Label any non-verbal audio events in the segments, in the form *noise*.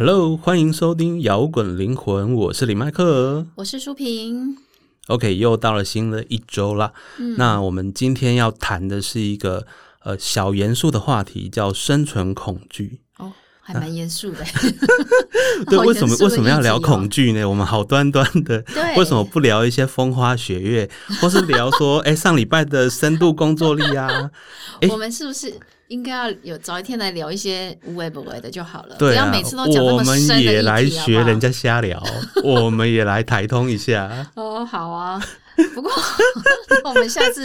Hello，欢迎收听摇滚灵魂，我是李麦克。我是舒平。OK，又到了新的一周啦。那我们今天要谈的是一个呃小严肃的话题，叫生存恐惧。哦，还蛮严肃的。*laughs* 对，为什么为什么要聊恐惧呢？我们好端端的，为什么不聊一些风花雪月，或是聊说，*laughs* 哎、上礼拜的深度工作力啊？诶我们是不是应该要有早一天来聊一些无为不为的就好了？对啊不要每次都讲那我们么深的也来学人家瞎聊，*laughs* 我们也来台通一下。*laughs* 哦，好啊。不过我们下次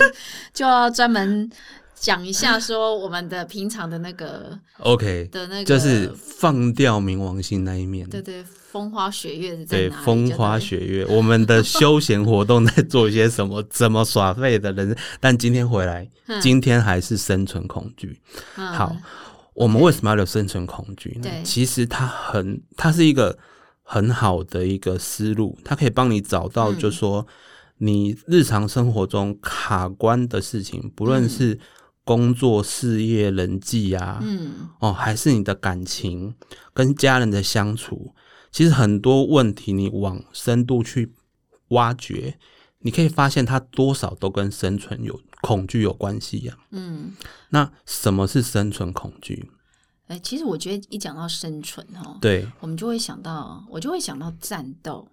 就要专门讲一下，说我们的平常的那个 *laughs* OK，的那个，就是放掉冥王星那一面。对对，风花雪月是在对，哪里？风花雪月，我们的休闲活动在做一些什么？*laughs* 怎么耍废的人？但今天回来，今天还是生存恐惧。嗯好，我们为什么要有生存恐惧呢对？其实它很，它是一个很好的一个思路，它可以帮你找到，嗯就说你日常生活中卡关的事情，不论是工作、事业、人际啊，嗯哦，还是你的感情跟家人的相处，其实很多问题你往深度去挖掘，你可以发现它多少都跟生存有恐惧有关系呀、嗯，那什么是生存恐惧？哎、其实我觉得一讲到生存哦，对，我们就会想到，我就会想到战斗。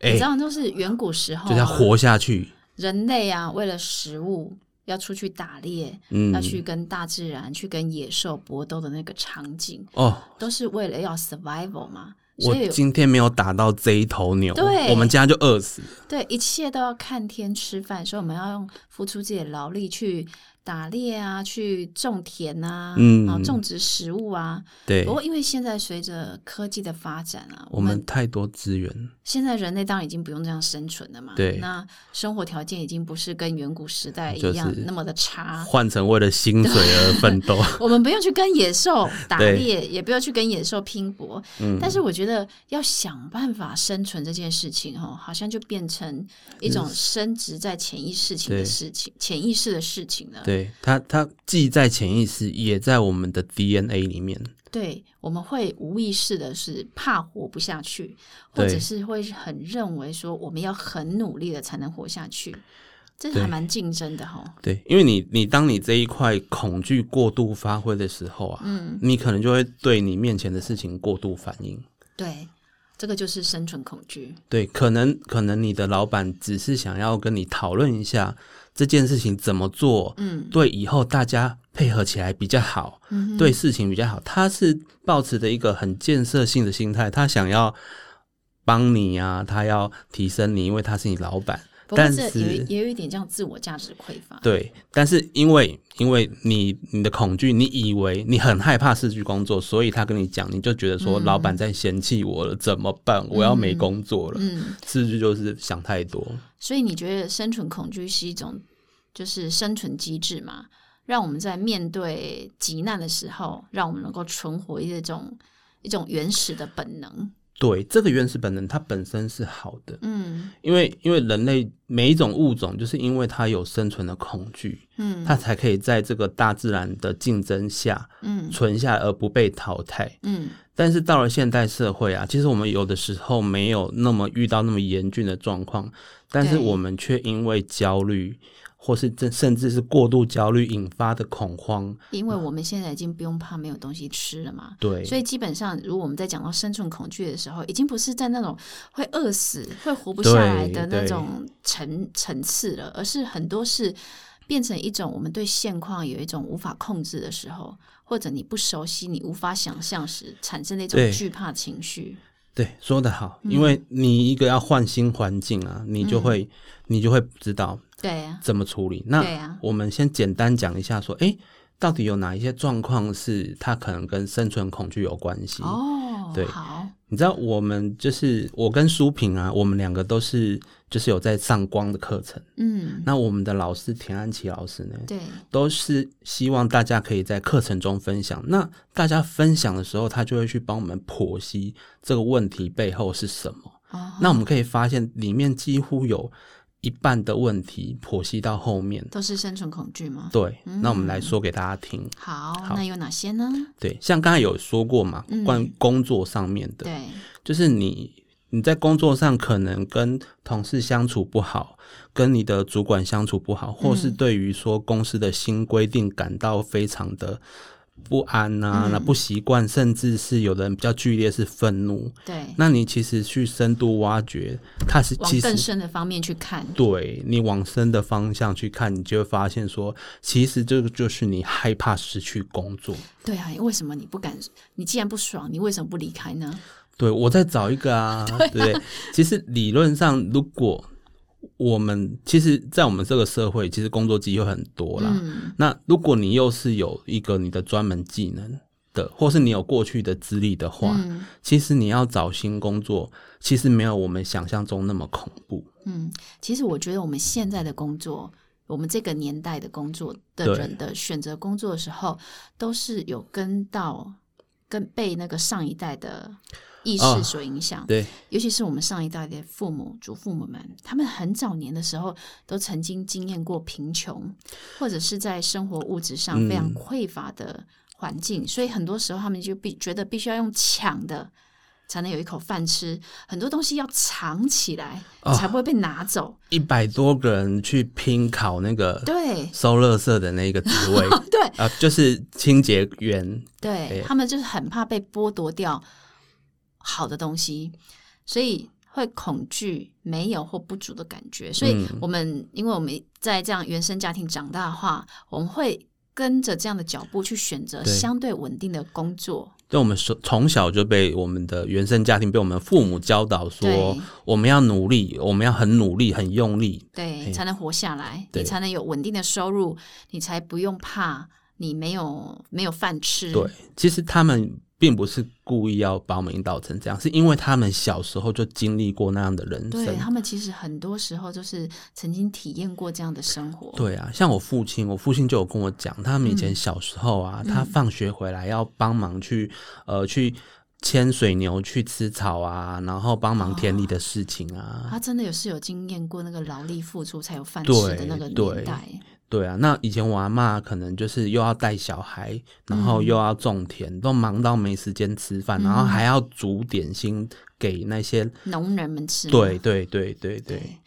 哎、你知道，就是远古时候、啊，就是要活下去。人类啊，为了食物要出去打猎，嗯要，去跟大自然、去跟野兽搏斗的那个场景，哦，都是为了要 survival 嘛。我今天没有打到这一头牛，对我们家就饿死。对一切都要看天吃饭，所以我们要用付出自己的劳力去打猎啊，去种田啊，嗯然后种植食物啊。对不，过，因为现在随着科技的发展啊，我们太多资源。现在人类当然已经不用这样生存了嘛。对那生活条件已经不是跟远古时代一样那么的差。换成为了薪水而奋斗，*laughs* 我们不用去跟野兽打猎，也不要去跟野兽拼搏。嗯但是我觉得要想办法生存这件事情，哦，好像就变成一种升值在潜意识情的事情，潜意识的事情了。对它，它既在潜意识，也在我们的 DNA 里面。对，我们会无意识的是怕活不下去，或者是会很认为说我们要很努力的才能活下去，这对还蛮竞争的哈。对，因为你你当你这一块恐惧过度发挥的时候啊，嗯，你可能就会对你面前的事情过度反应。对，这个就是生存恐惧。对，可能可能你的老板只是想要跟你讨论一下这件事情怎么做，嗯对以后大家配合起来比较好，嗯，对事情比较好。他是抱持的一个很建设性的心态，他想要帮你啊，他要提升你，因为他是你老板。不过但这是也也有一点这样自我价值匮乏。对，但是因为因为你你的恐惧，你以为你很害怕失去工作，所以他跟你讲，你就觉得说老板在嫌弃我了，怎么办？我要没工作了，嗯，是不是就是想太多？所以你觉得生存恐惧是一种就是生存机制嘛？让我们在面对急难的时候，让我们能够存活一种一种原始的本能。对，这个原始本能它本身是好的，嗯。因为因为人类每一种物种，就是因为它有生存的恐惧，嗯。它才可以在这个大自然的竞争下嗯。存下来而不被淘汰。嗯。但是到了现代社会啊，其实我们有的时候没有那么遇到那么严峻的状况，但是我们却因为焦虑，或是这甚至是过度焦虑引发的恐慌，因为我们现在已经不用怕没有东西吃了嘛。对，所以基本上，如果我们在讲到生存恐惧的时候，已经不是在那种会饿死、会活不下来的那种层层次了，而是很多是变成一种我们对现况有一种无法控制的时候，或者你不熟悉、你无法想象时产生的一种对惧怕情绪。对，说得好，嗯。因为你一个要换新环境啊，你就会、你就会知道对呀、怎么处理。那我们先简单讲一下，说，诶，到底有哪一些状况是它可能跟生存恐惧有关系？哦，对。好，你知道，我们就是我跟舒平啊，我们两个都是就是有在上光的课程。嗯，那我们的老师田安琪老师呢，对，都是希望大家可以在课程中分享。那大家分享的时候，他就会去帮我们剖析这个问题背后是什么。哦，那我们可以发现，里面几乎有一半的问题剖析到后面。都是生存恐惧吗？对，那我们来说给大家听。好，那有哪些呢？对，像刚才有说过嘛，关于工作上面的，对，就是你你在工作上可能跟同事相处不好，跟你的主管相处不好，或是对于说公司的新规定感到非常的。不安呐，那不习惯，甚至是有的人比较剧烈，是愤怒。对，那你其实去深度挖掘，它是往更深的方面去看。对你往深的方向去看，你就会发现说，其实这个就是你害怕失去工作。对啊，为什么你不敢？你既然不爽，你为什么不离开呢？对，我再找一个啊。*laughs* 对，其实理论上，如果我们其实，在我们这个社会，其实工作机会很多啦。那如果你又是有一个你的专门技能的，或是你有过去的资历的话，其实你要找新工作，其实没有我们想象中那么恐怖。嗯，其实我觉得我们现在的工作，我们这个年代的工作的人的选择工作的时候，都是有跟到跟被那个上一代的。意识所影响，对，尤其是我们上一代的父母、祖父母们，他们很早年的时候都曾经经验过贫穷，或者是在生活物质上非常匮乏的环境，所以很多时候他们就必觉得必须要用抢的才能有一口饭吃，很多东西要藏起来才不会被拿走。一百多个人去拼考那个对收垃圾的那个职位，*laughs* 对啊，就是清洁员，对他们就是很怕被剥夺掉。好的东西，所以会恐惧没有或不足的感觉。所以，我们因为我们在这样原生家庭长大的话，我们会跟着这样的脚步去选择相对稳定的工作。就我们从从小就被我们的原生家庭被我们父母教导说，我们要努力，我们要很努力、很用力，对，才能活下来，你才能有稳定的收入，你才不用怕你没有没有饭吃。对，其实他们。并不是故意要把我们引导成这样，是因为他们小时候就经历过那样的人生。对他们其实很多时候就是曾经体验过这样的生活。对啊，像我父亲，我父亲就有跟我讲，他们以前小时候啊，他放学回来要帮忙去呃去牵水牛去吃草啊，然后帮忙田里的事情啊。他真的有是有经验过那个劳力付出才有饭吃的那个年代。对啊，那以前我阿妈可能就是又要带小孩，然后又要种田，都忙到没时间吃饭，然后还要煮点心给那些农人们吃。对对对对对。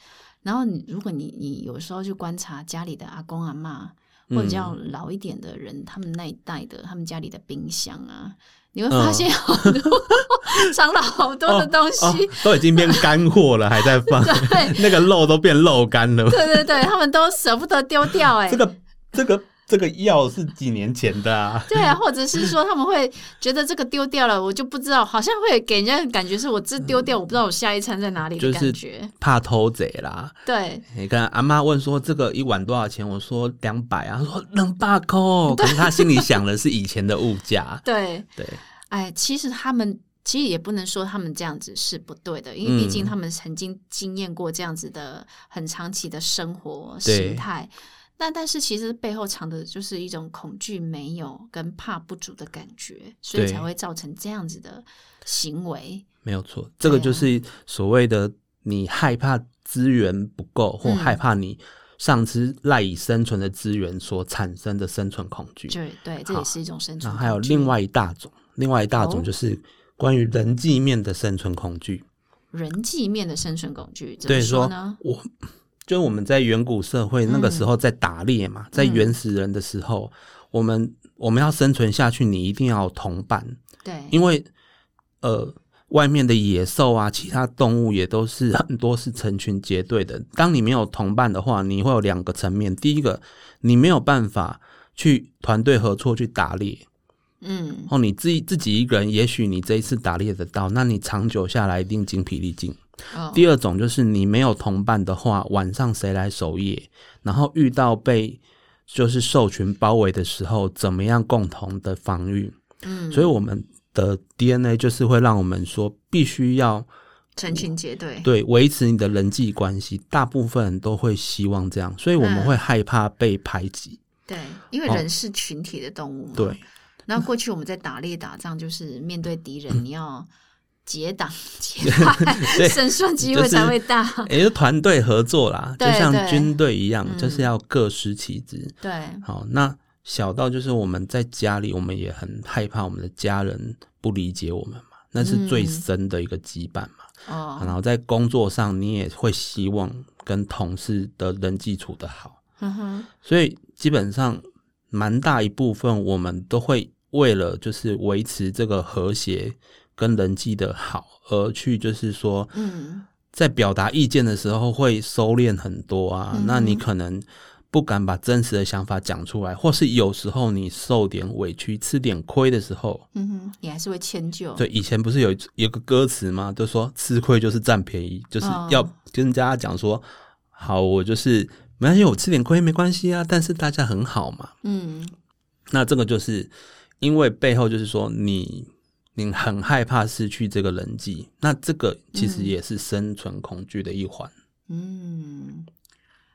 然后你如果你你有时候去观察家里的阿公阿妈，或者叫老一点的人，他们那一代的，他们家里的冰箱啊。你会发现好多 *laughs* 藏了好多的东西，都已经变干货了，还在放。*laughs* 对，*laughs* 那个肉都变肉干了。对对对，他们都舍不得丢掉。哎，这个这个。这个药是几年前的啊？对啊，或者是说他们会觉得这个丢掉了，我就不知道，好像会给人家感觉是我这丢掉，我不知道我下一餐在哪里的感觉，怕偷贼啦。对，你看阿妈问说这个一碗多少钱？我说两百啊，说两百扣，*laughs* 可是他心里想的是以前的物价。对对，哎，其实他们其实也不能说他们这样子是不对的，因为毕竟他们曾经经验过这样子的很长期的生活形态。但但是其实背后藏的就是一种恐惧、没有跟怕不足的感觉，所以才会造成这样子的行为。没有错，这个就是所谓的你害怕资源不够，或害怕你上司赖以生存的资源所产生的生存恐惧。对对，这也是一种生存。还有另外一大种，另外一大种就是关于人际面的生存恐惧。人际面的生存恐惧怎么说呢？我。就我们在远古社会那个时候在打猎嘛，在原始人的时候，我们我们要生存下去，你一定要有同伴。对，因为呃，外面的野兽啊，其他动物也都是 *laughs* 很多是成群结队的。当你没有同伴的话，你会有两个层面：第一个，你没有办法去团队合作去打猎。嗯，哦，你自己自己一个人，也许你这一次打猎得到，那你长久下来一定精疲力尽。第二种就是你没有同伴的话，晚上谁来守夜？然后遇到被就是兽群包围的时候，怎么样共同的防御？嗯，所以我们的 DNA 就是会让我们说，必须要成群结队，对，维持你的人际关系。大部分人都会希望这样，所以我们会害怕被排挤。对，因为人是群体的动物嘛。对，那过去我们在打猎打仗，就是面对敌人，你要。*laughs* 结党结派，*laughs* 胜算机会才会大。也是团队合作啦，就像对军队一样，嗯就是要各司其职。对，好，那小到就是我们在家里，我们也很害怕我们的家人不理解我们嘛，那是最嗯深的一个羁绊嘛。哦，然后在工作上，你也会希望跟同事的人际处得好，嗯哼，所以基本上蛮大一部分我们都会为了就是维持这个和谐跟人际的好，而去就是说嗯在表达意见的时候会收敛很多啊。嗯那你可能不敢把真实的想法讲出来，或是有时候你受点委屈、吃点亏的时候，嗯哼，你还是会迁就。对，以前不是有有个歌词吗？就说吃亏就是占便宜，就是哦要跟大家讲说，好，我就是没关系，我吃点亏没关系啊，但是大家很好嘛。嗯那这个就是因为背后就是说你你很害怕失去这个人际，那这个其实嗯也是生存恐惧的一环。嗯。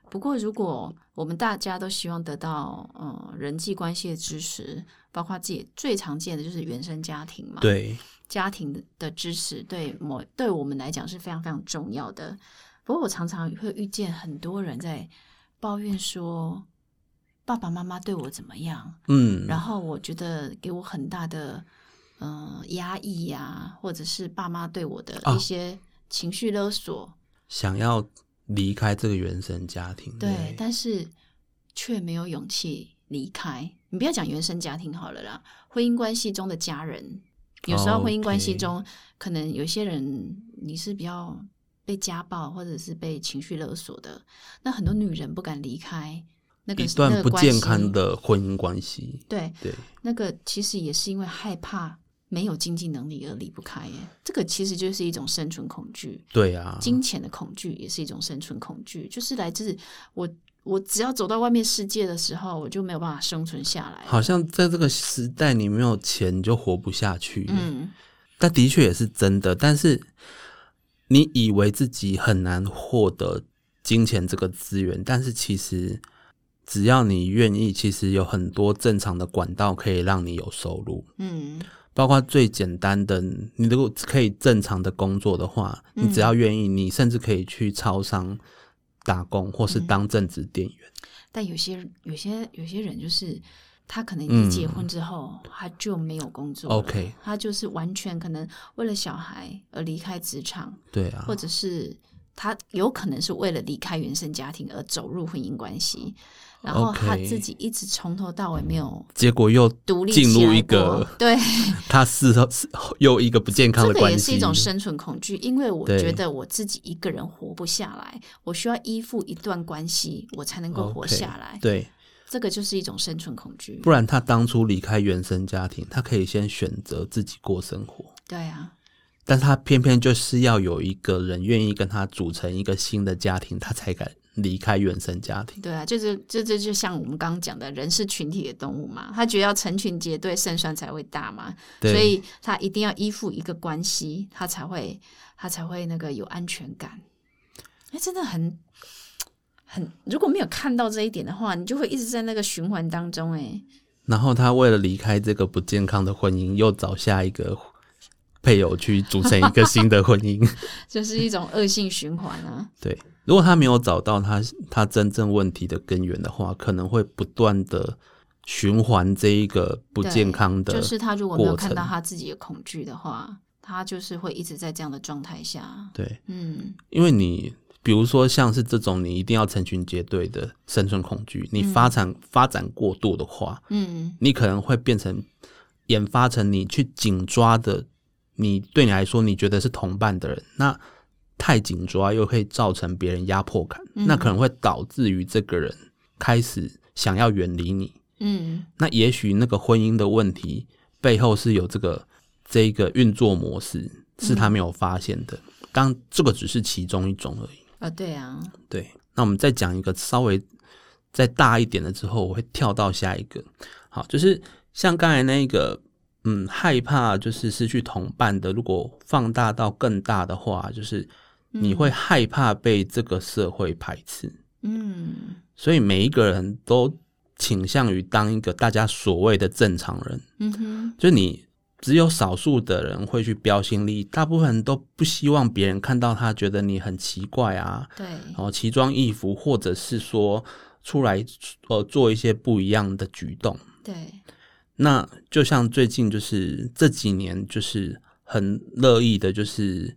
不过，如果我们大家都希望得到呃人际关系的支持，包括自己最常见的就是原生家庭嘛，对，家庭的支持对某对我们来讲是非常非常重要的。不过我常常会遇见很多人在抱怨说，爸爸妈妈对我怎么样，嗯，然后我觉得给我很大的呃压抑呀、或者是爸妈对我的哦一些情绪勒索，想要离开这个原生家庭，对，但是却没有勇气离开。你不要讲原生家庭好了啦，婚姻关系中的家人，有时候婚姻关系中可能有些人你是比较被家暴或者是被情绪勒索的，那很多女人不敢离开那个一段不健康的婚姻关系，对，对，那个其实也是因为害怕没有经济能力而离不开耶。这个其实就是一种生存恐惧，对啊，金钱的恐惧也是一种生存恐惧，就是来自我我只要走到外面世界的时候，我就没有办法生存下来。好像在这个时代，你没有钱你就活不下去。嗯，但的确也是真的。但是你以为自己很难获得金钱这个资源，但是其实只要你愿意，其实有很多正常的管道可以让你有收入。嗯包括最简单的，你如果可以正常的工作的话，嗯你只要愿意，你甚至可以去超商打工，或是当正职店员。但有些有些有些人就是。他可能嗯一结婚之后，他就没有工作 OK 他就是完全可能为了小孩而离开职场，对啊或，者是他有可能是为了离开原生家庭而走入婚姻关系，然后他自己一直从头到尾没有结果又独立进入一个对，*laughs* 他事后是又一个不健康这个的关系，也是一种生存恐惧，因为我对觉得我自己一个人活不下来，我需要依附一段关系，我才能够活下来。对。这个就是一种生存恐惧。不然他当初离开原生家庭，他可以先选择自己过生活，对啊，但是他偏偏就是要有一个人愿意跟他组成一个新的家庭，他才敢离开原生家庭。对啊，就是这这就像我们刚刚讲的，人是群体的动物嘛，他觉得要成群结队，胜算才会大嘛，所以他一定要依附一个关系，他才会他才会那个有安全感。哎，真的很很，如果没有看到这一点的话，你就会一直在那个循环当中。哎，然后他为了离开这个不健康的婚姻，又找下一个配偶去组成一个新的婚姻。*laughs* 就是一种恶性循环啊。对，如果他没有找到他他真正问题的根源的话，可能会不断的循环这一个不健康的，就是他如果没有看到他自己的恐惧的话，他就是会一直在这样的状态下。对，嗯因为你比如说像是这种你一定要成群结队的生存恐惧，你发展、发展过度的话，嗯。你可能会变成研发成你去紧抓的，你对你来说你觉得是同伴的人，那太紧抓又可以造成别人压迫感，嗯。那可能会导致于这个人开始想要远离你。嗯。那也许那个婚姻的问题背后是有这个这一个运作模式是他没有发现的，当这个只是其中一种而已。啊，对啊，对，那我们再讲一个稍微再大一点的之后，我会跳到下一个。好，就是像刚才那个，嗯，害怕就是失去同伴的，如果放大到更大的话，就是你会害怕被这个社会排斥，嗯。所以每一个人都倾向于当一个大家所谓的正常人。嗯哼，就你只有少数的人会去标新立异，大部分人都不希望别人看到他觉得你很奇怪啊，对，然后奇装异服，或者是说出来呃做一些不一样的举动。对，那就像最近就是这几年就是很乐意的，就是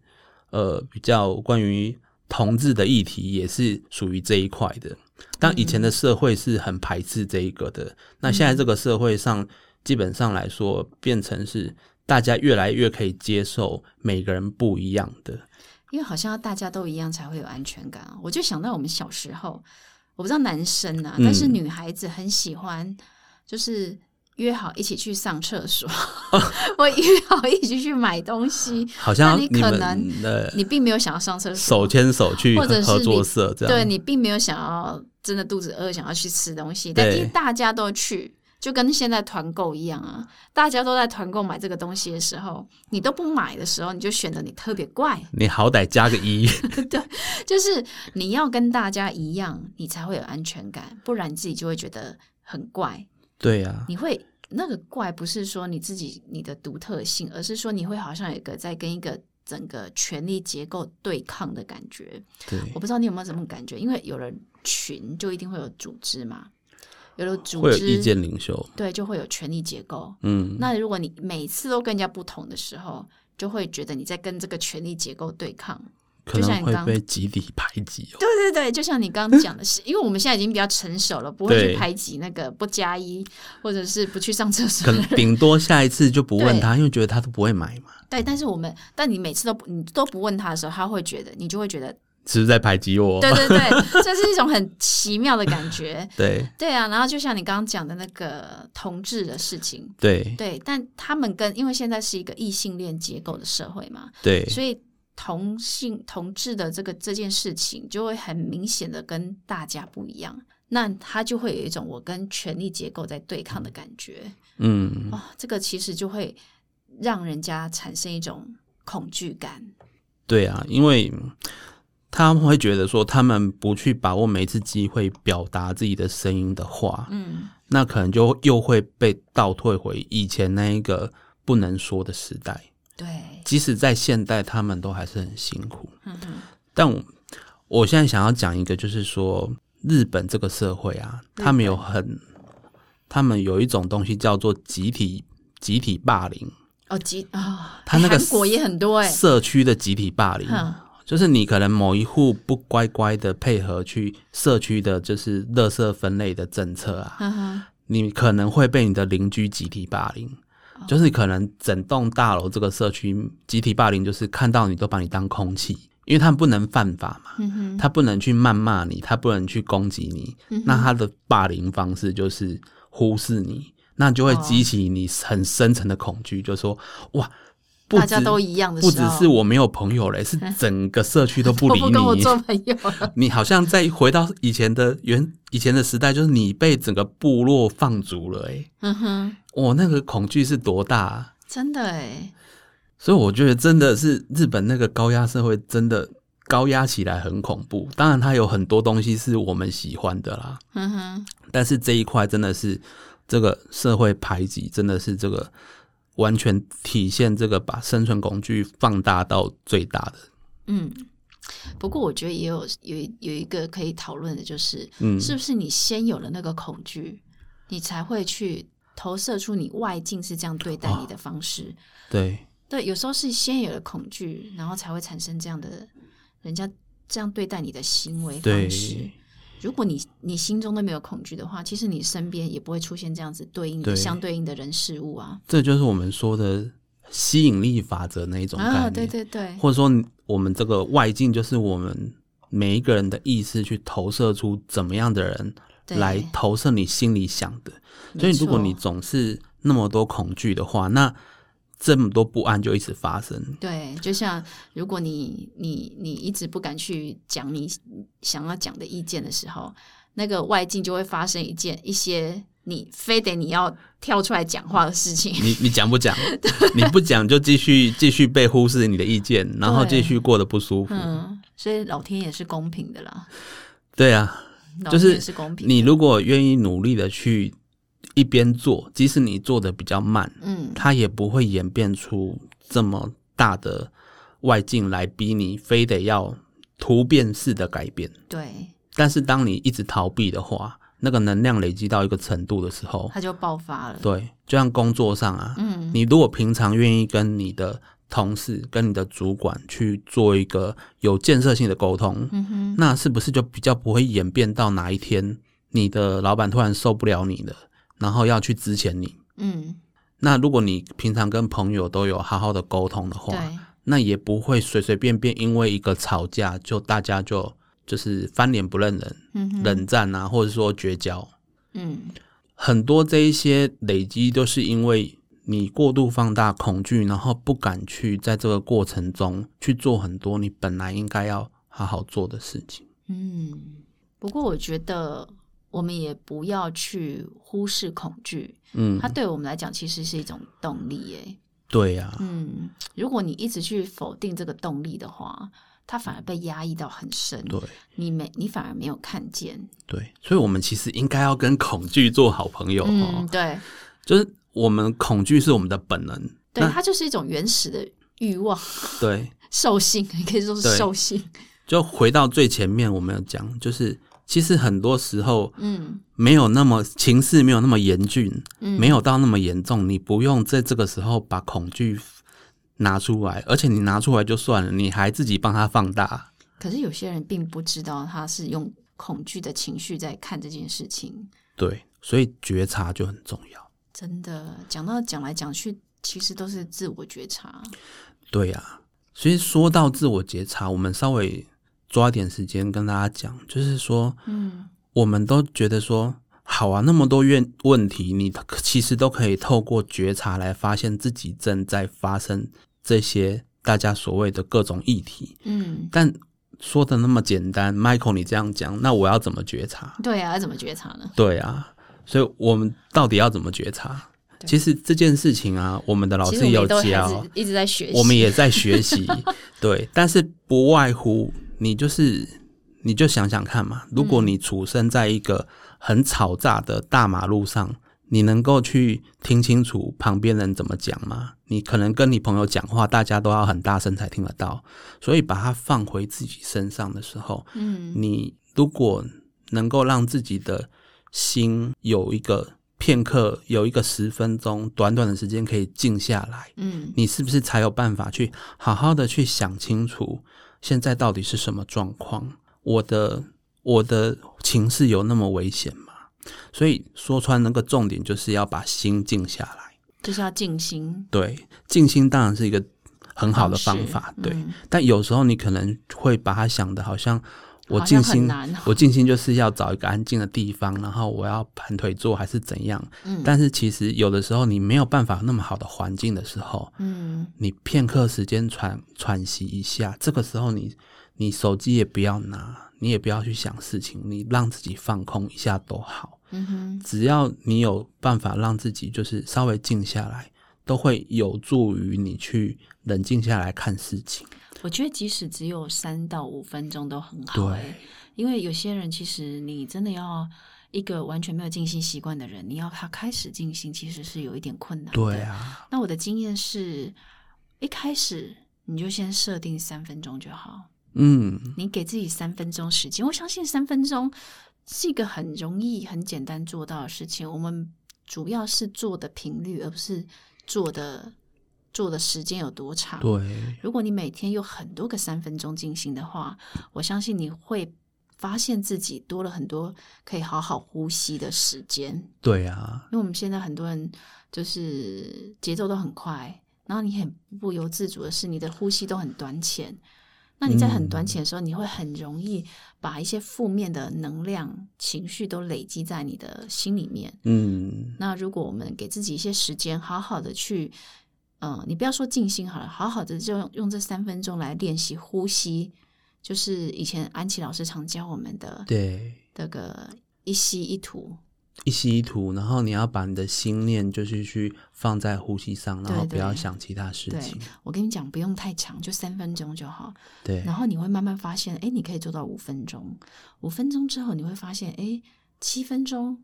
呃比较关于同志的议题，也是属于这一块的。但以前的社会是很排斥这一个的，那现在这个社会上基本上来说，变成是大家越来越可以接受每个人不一样的。因为好像大家都一样才会有安全感啊。我就想到我们小时候，我不知道男生啊，嗯但是女孩子很喜欢，就是约好一起去上厕所，*laughs* 或约好一起去买东西。*laughs* 好像那你可能的你并没有想要上厕所，手牵手去或者是合作你社这样，对你并没有想要真的肚子饿想要去吃东西，但对因为大家都去，就跟现在团购一样啊，大家都在团购买这个东西的时候，你都不买的时候，你就显得你特别怪，你好歹加个一，*laughs* 对就是你要跟大家一样，你才会有安全感，不然你自己就会觉得很怪，对啊，你会。那个怪不是说你自己你的独特性，而是说你会好像有一个在跟一个整个权力结构对抗的感觉。对，我不知道你有没有这种感觉，因为有了群就一定会有组织嘛，有了组会有意织，见领袖，对，就会有权力结构。嗯，那如果你每次都跟人家不同的时候，就会觉得你在跟这个权力结构对抗。可能会就像你刚被集体排挤哦。对对对，就像你刚刚讲的是，*laughs* 因为我们现在已经比较成熟了，不会去排挤那个不加一或者是不去上厕所可能。顶多下一次就不问他，因为觉得他都不会买嘛，对，但是我们，但你每次都不你都不问他的时候，他会觉得你就会觉得，是不是在排挤我？对对对，*laughs* 这是一种很奇妙的感觉。*laughs* 对对啊，然后就像你刚刚讲的那个同志的事情，对对，但他们跟因为现在是一个异性恋结构的社会嘛，对所以同性同志的这个这件事情就会很明显的跟大家不一样，那他就会有一种我跟权力结构在对抗的感觉嗯，哦，这个其实就会让人家产生一种恐惧感。对啊，因为他们会觉得说，他们不去把握每一次机会表达自己的声音的话，嗯，那可能就又会被倒退回以前那一个不能说的时代。对，即使在现代，他们都还是很辛苦。但我我现在想要讲一个，就是说日本这个社会啊，他们有很，他们有一种东西叫做集体集体霸凌，哦，集啊，他那个韩国也很多哎、社区的集体霸凌。哼，就是你可能某一户不乖乖的配合去社区的，就是垃圾分类的政策啊，你可能会被你的邻居集体霸凌。就是可能整栋大楼这个社区集体霸凌，就是看到你都把你当空气，因为他们不能犯法嘛，嗯，他不能去谩骂你，他不能去攻击你，嗯那他的霸凌方式就是忽视你，那就会哦。激起你很深层的恐惧，就说哇，不大家都一样的不，只是我没有朋友嘞，是 *laughs* 整个社区都不都理不跟我你。做朋友了。*laughs* 你好像再回到以前的原以前的时代，就是你被整个部落放逐了，哎，嗯哼，我那个恐惧是多大、啊？真的哎，所以我觉得真的是日本那个高压社会真的高压起来很恐怖。当然，它有很多东西是我们喜欢的啦，嗯哼，但是这一块真的是这个社会排挤，真的是这个完全体现这个把生存工具放大到最大的。嗯。不过我觉得也有有有一个可以讨论的，就是嗯，是不是你先有了那个恐惧，你才会去投射出你外境是这样对待你的方式。对，对，有时候是先有了恐惧，然后才会产生这样的人家这样对待你的行为方式。对，如果你你心中都没有恐惧的话，其实你身边也不会出现这样子对应的对相对应的人事物啊。这就是我们说的吸引力法则那一种概念。啊，对对对，或者说我们这个外境就是我们每一个人的意识去投射出怎么样的人来投射你心里想的。所以如果你总是那么多恐惧的话，那这么多不安就一直发生。对，就像如果你你你一直不敢去讲你想要讲的意见的时候，那个外境就会发生一件一些你非得你要跳出来讲话的事情。你你讲不讲？*laughs* 你不讲就继续继续被忽视你的意见，然后对继续过得不舒服。嗯，所以老天也是公平的啦，对啊，就是是公平。你如果愿意努力的去一边做，即使你做的比较慢，嗯，它也不会演变出这么大的外境来逼你，非得要突变式的改变。对，但是当你一直逃避的话，那个能量累积到一个程度的时候，它就爆发了。对，就像工作上啊，嗯。你如果平常愿意跟你的同事、跟你的主管去做一个有建设性的沟通，嗯哼，那是不是就比较不会演变到哪一天你的老板突然受不了你了，然后要去支遣你？嗯，那如果你平常跟朋友都有好好的沟通的话，那也不会随随便便因为一个吵架就大家就就是翻脸不认人、嗯，冷战啊，或者说绝交。嗯很多这一些累积都是因为你过度放大恐惧，然后不敢去在这个过程中去做很多你本来应该要好好做的事情。嗯。不过我觉得我们也不要去忽视恐惧，嗯它，对我们来讲其实是一种动力耶。对呀、嗯，如果你一直去否定这个动力的话，它反而被压抑到很深，对你没你反而没有看见。对，所以我们其实应该要跟恐惧做好朋友嗯，哦。对，就是我们恐惧是我们的本能，对，它就是一种原始的欲望、对，*laughs* 兽性，你可以说是对兽性。就回到最前面，我们有讲，就是其实很多时候嗯没有那么情势没有那么严峻，嗯，没有到那么严重，你不用在这个时候把恐惧拿出来，而且你拿出来就算了，你还自己帮他放大。可是有些人并不知道他是用恐惧的情绪在看这件事情。对，所以觉察就很重要。真的，讲到讲来讲去，其实都是自我觉察。对呀、所以说到自我觉察，我们稍微抓一点时间跟大家讲，就是说，嗯我们都觉得说，好啊，那么多问问题，你其实都可以透过觉察来发现自己正在发生这些大家所谓的各种议题。嗯，但说的那么简单，Michael，你这样讲，那我要怎么觉察？对啊，要怎么觉察呢？对啊，所以我们到底要怎么觉察？其实这件事情啊，我们的老师也有教，一直在学习。我们也在学习，*laughs* 对，但是不外乎你就是你就想想看嘛，如果你处身在一个很吵杂的大马路上，你能够去听清楚旁边人怎么讲吗？你可能跟你朋友讲话，大家都要很大声才听得到，所以把它放回自己身上的时候，嗯。你如果能够让自己的心有一个片刻，有一个十分钟短短的时间可以静下来，嗯。你是不是才有办法去好好的去想清楚，现在到底是什么状况？我的我的情势有那么危险吗？所以说穿那个重点就是要把心静下来。就是要静心。对，静心当然是一个很好的方法，对。嗯但有时候你可能会把它想的好像我静心，哦我静心就是要找一个安静的地方，然后我要盘腿坐还是怎样？嗯但是其实有的时候你没有办法那么好的环境的时候，嗯你片刻时间喘喘息一下，这个时候你你手机也不要拿，你也不要去想事情，你让自己放空一下都好。嗯哼，只要你有办法让自己就是稍微静下来，都会有助于你去冷静下来看事情。我觉得即使只有三到五分钟都很好、对欸，因为有些人其实你真的要一个完全没有静心习惯的人，你要他开始静心，其实是有一点困难的。对啊，那我的经验是，一开始你就先设定三分钟就好，嗯，你给自己三分钟时间。我相信三分钟是一个很容易、很简单做到的事情。我们主要是做的频率，而不是做的做的时间有多长。对，如果你每天有很多个三分钟进行的话，我相信你会发现自己多了很多可以好好呼吸的时间。对啊，因为我们现在很多人就是节奏都很快，然后你很不由自主的是，你的呼吸都很短浅。那你在很短浅的时候，你会很容易把一些负面的能量、情绪都累积在你的心里面。嗯，那如果我们给自己一些时间，好好的去，嗯、你不要说静心好了，好好的就用用这三分钟来练习呼吸，就是以前安琪老师常教我们的对，这个一吸一吐。一吸一吐，然后你要把你的心念就是去放在呼吸上，然后不要想其他事对情。我跟你讲，不用太长，就三分钟就好。对然后你会慢慢发现，哎，你可以做到五分钟。五分钟之后，你会发现，哎，七分钟、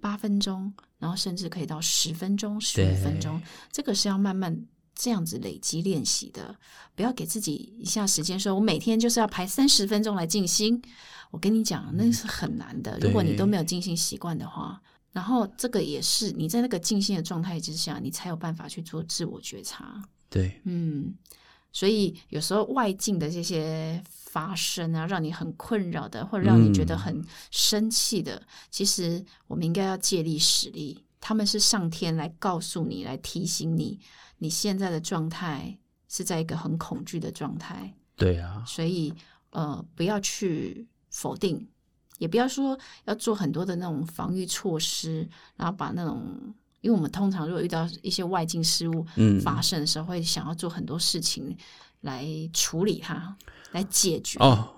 八分钟，然后甚至可以到十分钟、十五分钟，这个是要慢慢这样子累积练习的。不要给自己一下时间，说我每天就是要排三十分钟来静心。我跟你讲，那是很难的。如果你都没有静心习惯的话，然后这个也是你在那个静心的状态之下，你才有办法去做自我觉察。对，嗯，所以有时候外境的这些发生啊，让你很困扰的，或者让你觉得很生气的，其实我们应该要借力使力。他们是上天来告诉你，来提醒你，你现在的状态是在一个很恐惧的状态。对啊，所以呃，不要去否定，也不要说要做很多的那种防御措施，然后把那种。因为我们通常如果遇到一些外境事物发生的时候，会想要做很多事情来处理它，来解决。哦，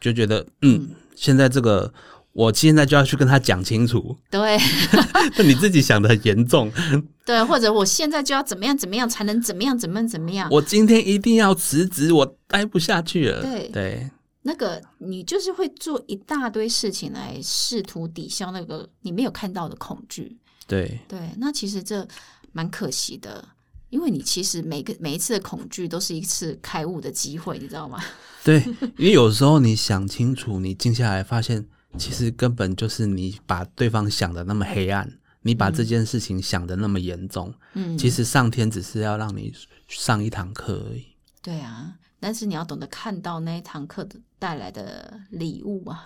就觉得嗯，现在这个我现在就要去跟他讲清楚。对，*laughs* 那你自己想的很严重。*laughs* 对，或者我现在就要怎么样怎么样才能怎么样怎么样怎么样？我今天一定要辞职，我待不下去了。对对，那个你就是会做一大堆事情来试图抵消那个你没有看到的恐惧。对对，那其实这蛮可惜的，因为你其实每个每一次的恐惧都是一次开悟的机会，你知道吗？*laughs* 对，因为有时候你想清楚，你静下来发现，其实根本就是你把对方想的那么黑暗，你把这件事情想的那么严重，嗯，其实上天只是要让你上一堂课而已。对啊，但是你要懂得看到那一堂课的带来的礼物啊。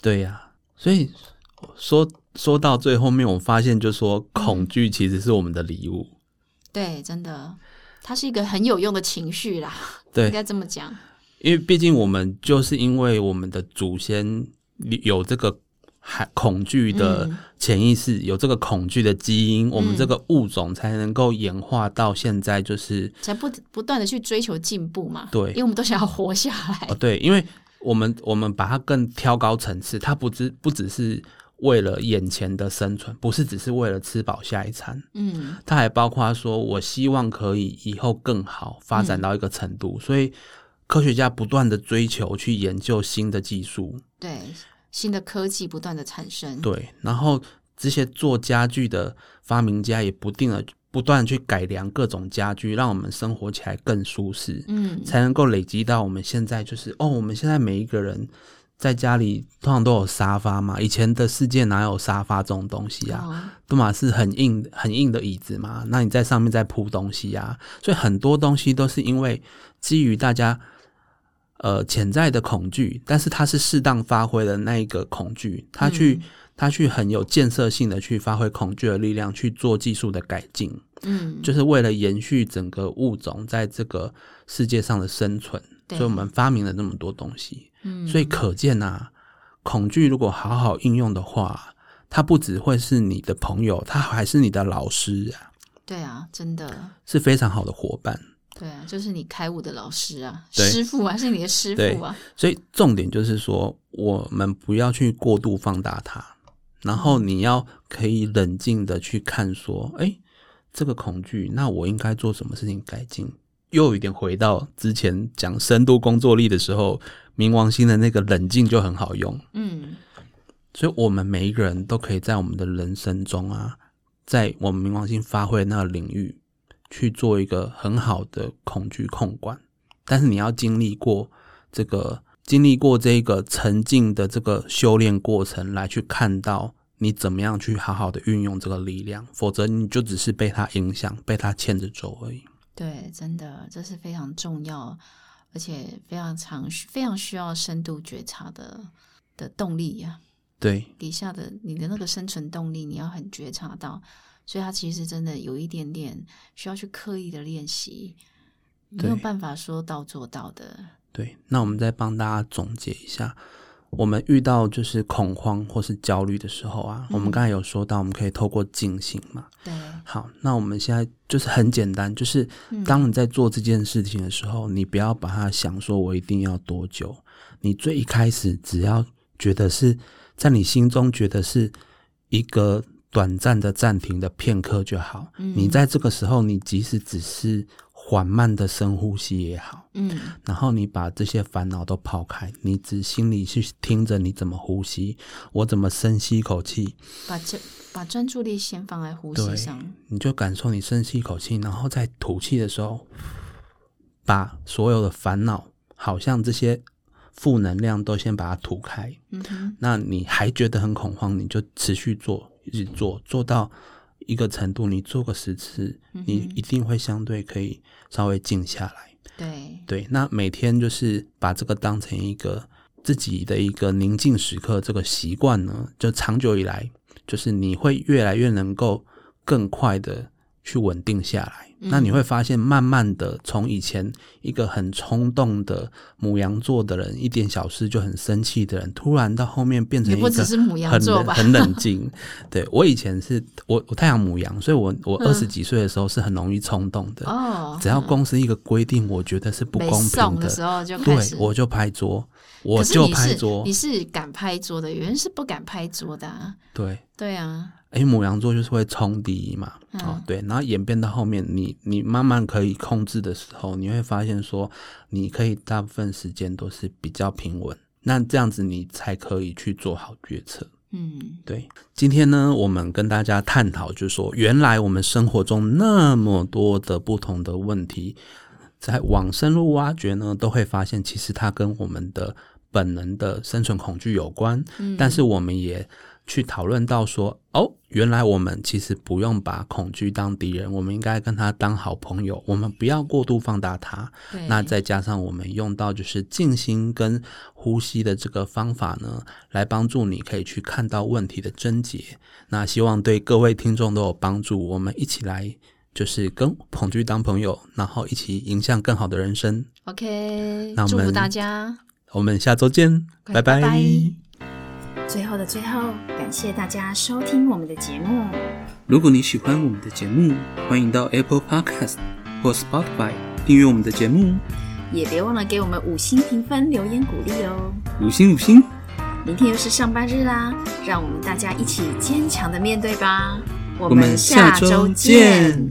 对呀，所以。说说到最后面，我发现就说恐惧其实是我们的礼物。对，真的，它是一个很有用的情绪啦。对，应该这么讲。因为毕竟我们就是因为我们的祖先有这个害恐惧的潜意识，有这个恐惧的基因，我们这个物种才能够演化到现在，就是才不不断的去追求进步嘛。对，因为我们都想要活下来。哦，对，因为我们我们把它更挑高层次，它不只不只是。为了眼前的生存，不是只是为了吃饱下一餐，嗯，它还包括说，我希望可以以后更好发展到一个程度，所以科学家不断的追求去研究新的技术，对，新的科技不断的产生，对，然后这些做家具的发明家也不定的不断去改良各种家具，让我们生活起来更舒适，嗯，才能够累积到我们现在就是哦，我们现在每一个人。在家里通常都有沙发嘛，以前的世界哪有沙发这种东西啊？都嘛是很硬很硬的椅子嘛，那你在上面再铺东西啊，所以很多东西都是因为基于大家呃潜在的恐惧，但是它是适当发挥的那一个恐惧，他去他去很有建设性的去发挥恐惧的力量去做技术的改进，嗯，就是为了延续整个物种在这个世界上的生存，所以我们发明了那么多东西。所以可见呐，恐惧如果好好应用的话，它不只会是你的朋友，它还是你的老师啊。对啊，真的是非常好的伙伴。对啊，就是你开悟的老师啊，师傅啊，是你的师傅啊。所以重点就是说，我们不要去过度放大它，然后你要可以冷静的去看，说，哎，这个恐惧，那我应该做什么事情改进？又有一点回到之前讲深度工作力的时候。冥王星的那个冷静就很好用，嗯，所以我们每一个人都可以在我们的人生中啊，在我们冥王星发挥那个领域去做一个很好的恐惧控管，但是你要经历过这个，经历过这个沉静的这个修炼过程，来去看到你怎么样去好好的运用这个力量，否则你就只是被它影响，被它牵着走而已。对，真的这是非常重要。而且非常常，非常需要深度觉察的的动力呀。对，底下的你的那个生存动力，你要很觉察到，所以它其实真的有一点点需要去刻意的练习，没有办法说到做到的。对，那我们再帮大家总结一下。我们遇到就是恐慌或是焦虑的时候啊，我们刚才有说到，我们可以透过静心嘛。对。好，那我们现在就是很简单，就是当你在做这件事情的时候，你不要把它想说我一定要多久，你最一开始只要觉得是在你心中觉得是一个短暂的暂停的片刻就好。嗯你在这个时候，你即使只是缓慢的深呼吸也好，嗯。然后你把这些烦恼都抛开，你只心里去听着你怎么呼吸，我怎么深吸一口气，把这把专注力先放在呼吸上，你就感受你深吸一口气，然后在吐气的时候，把所有的烦恼，好像这些负能量都先把它吐开。嗯哼，那你还觉得很恐慌，你就持续做，一直做，做到一个程度，你做个十次，你一定会相对可以稍微静下来。对，对，那每天就是把这个当成一个自己的一个宁静时刻，这个习惯呢，就长久以来，就是你会越来越能够更快的去稳定下来。那你会发现，慢慢的从以前一个很冲动的母羊座的人，一点小事就很生气的人，突然到后面变成一个很 *laughs* 很冷静。对我以前是我我太阳母羊，所以我我嗯二十几岁的时候是很容易冲动的。哦，只要公司一个规定，我觉得是不公平送的时候就开对始，我就拍桌，我就拍桌你。是敢拍桌的，有人是不敢拍桌的、啊。对，对啊，哎，母羊座就是会冲第一嘛，嗯哦，对，然后演变到后面，你你慢慢可以控制的时候，你会发现说，你可以大部分时间都是比较平稳，那这样子你才可以去做好决策。嗯，对，今天呢，我们跟大家探讨，就是说，原来我们生活中那么多的不同的问题，在往深入挖掘呢，都会发现，其实它跟我们的本能的生存恐惧有关。嗯但是我们也去讨论到说，哦，原来我们其实不用把恐惧当敌人，我们应该跟他当好朋友，我们不要过度放大它。那再加上我们用到就是静心跟呼吸的这个方法呢，来帮助你可以去看到问题的症结。那希望对各位听众都有帮助。我们一起来就是跟恐惧当朋友，然后一起迎向更好的人生。OK，那我们祝福大家。我们下周见，拜拜拜拜最后的最后，感谢大家收听我们的节目。如果你喜欢我们的节目，欢迎到 Apple Podcast 或 Spotify 订阅我们的节目，也别忘了给我们五星评分、留言鼓励哦。五星五星。明天又是上班日啦，让我们大家一起坚强的面对吧。我我们下周见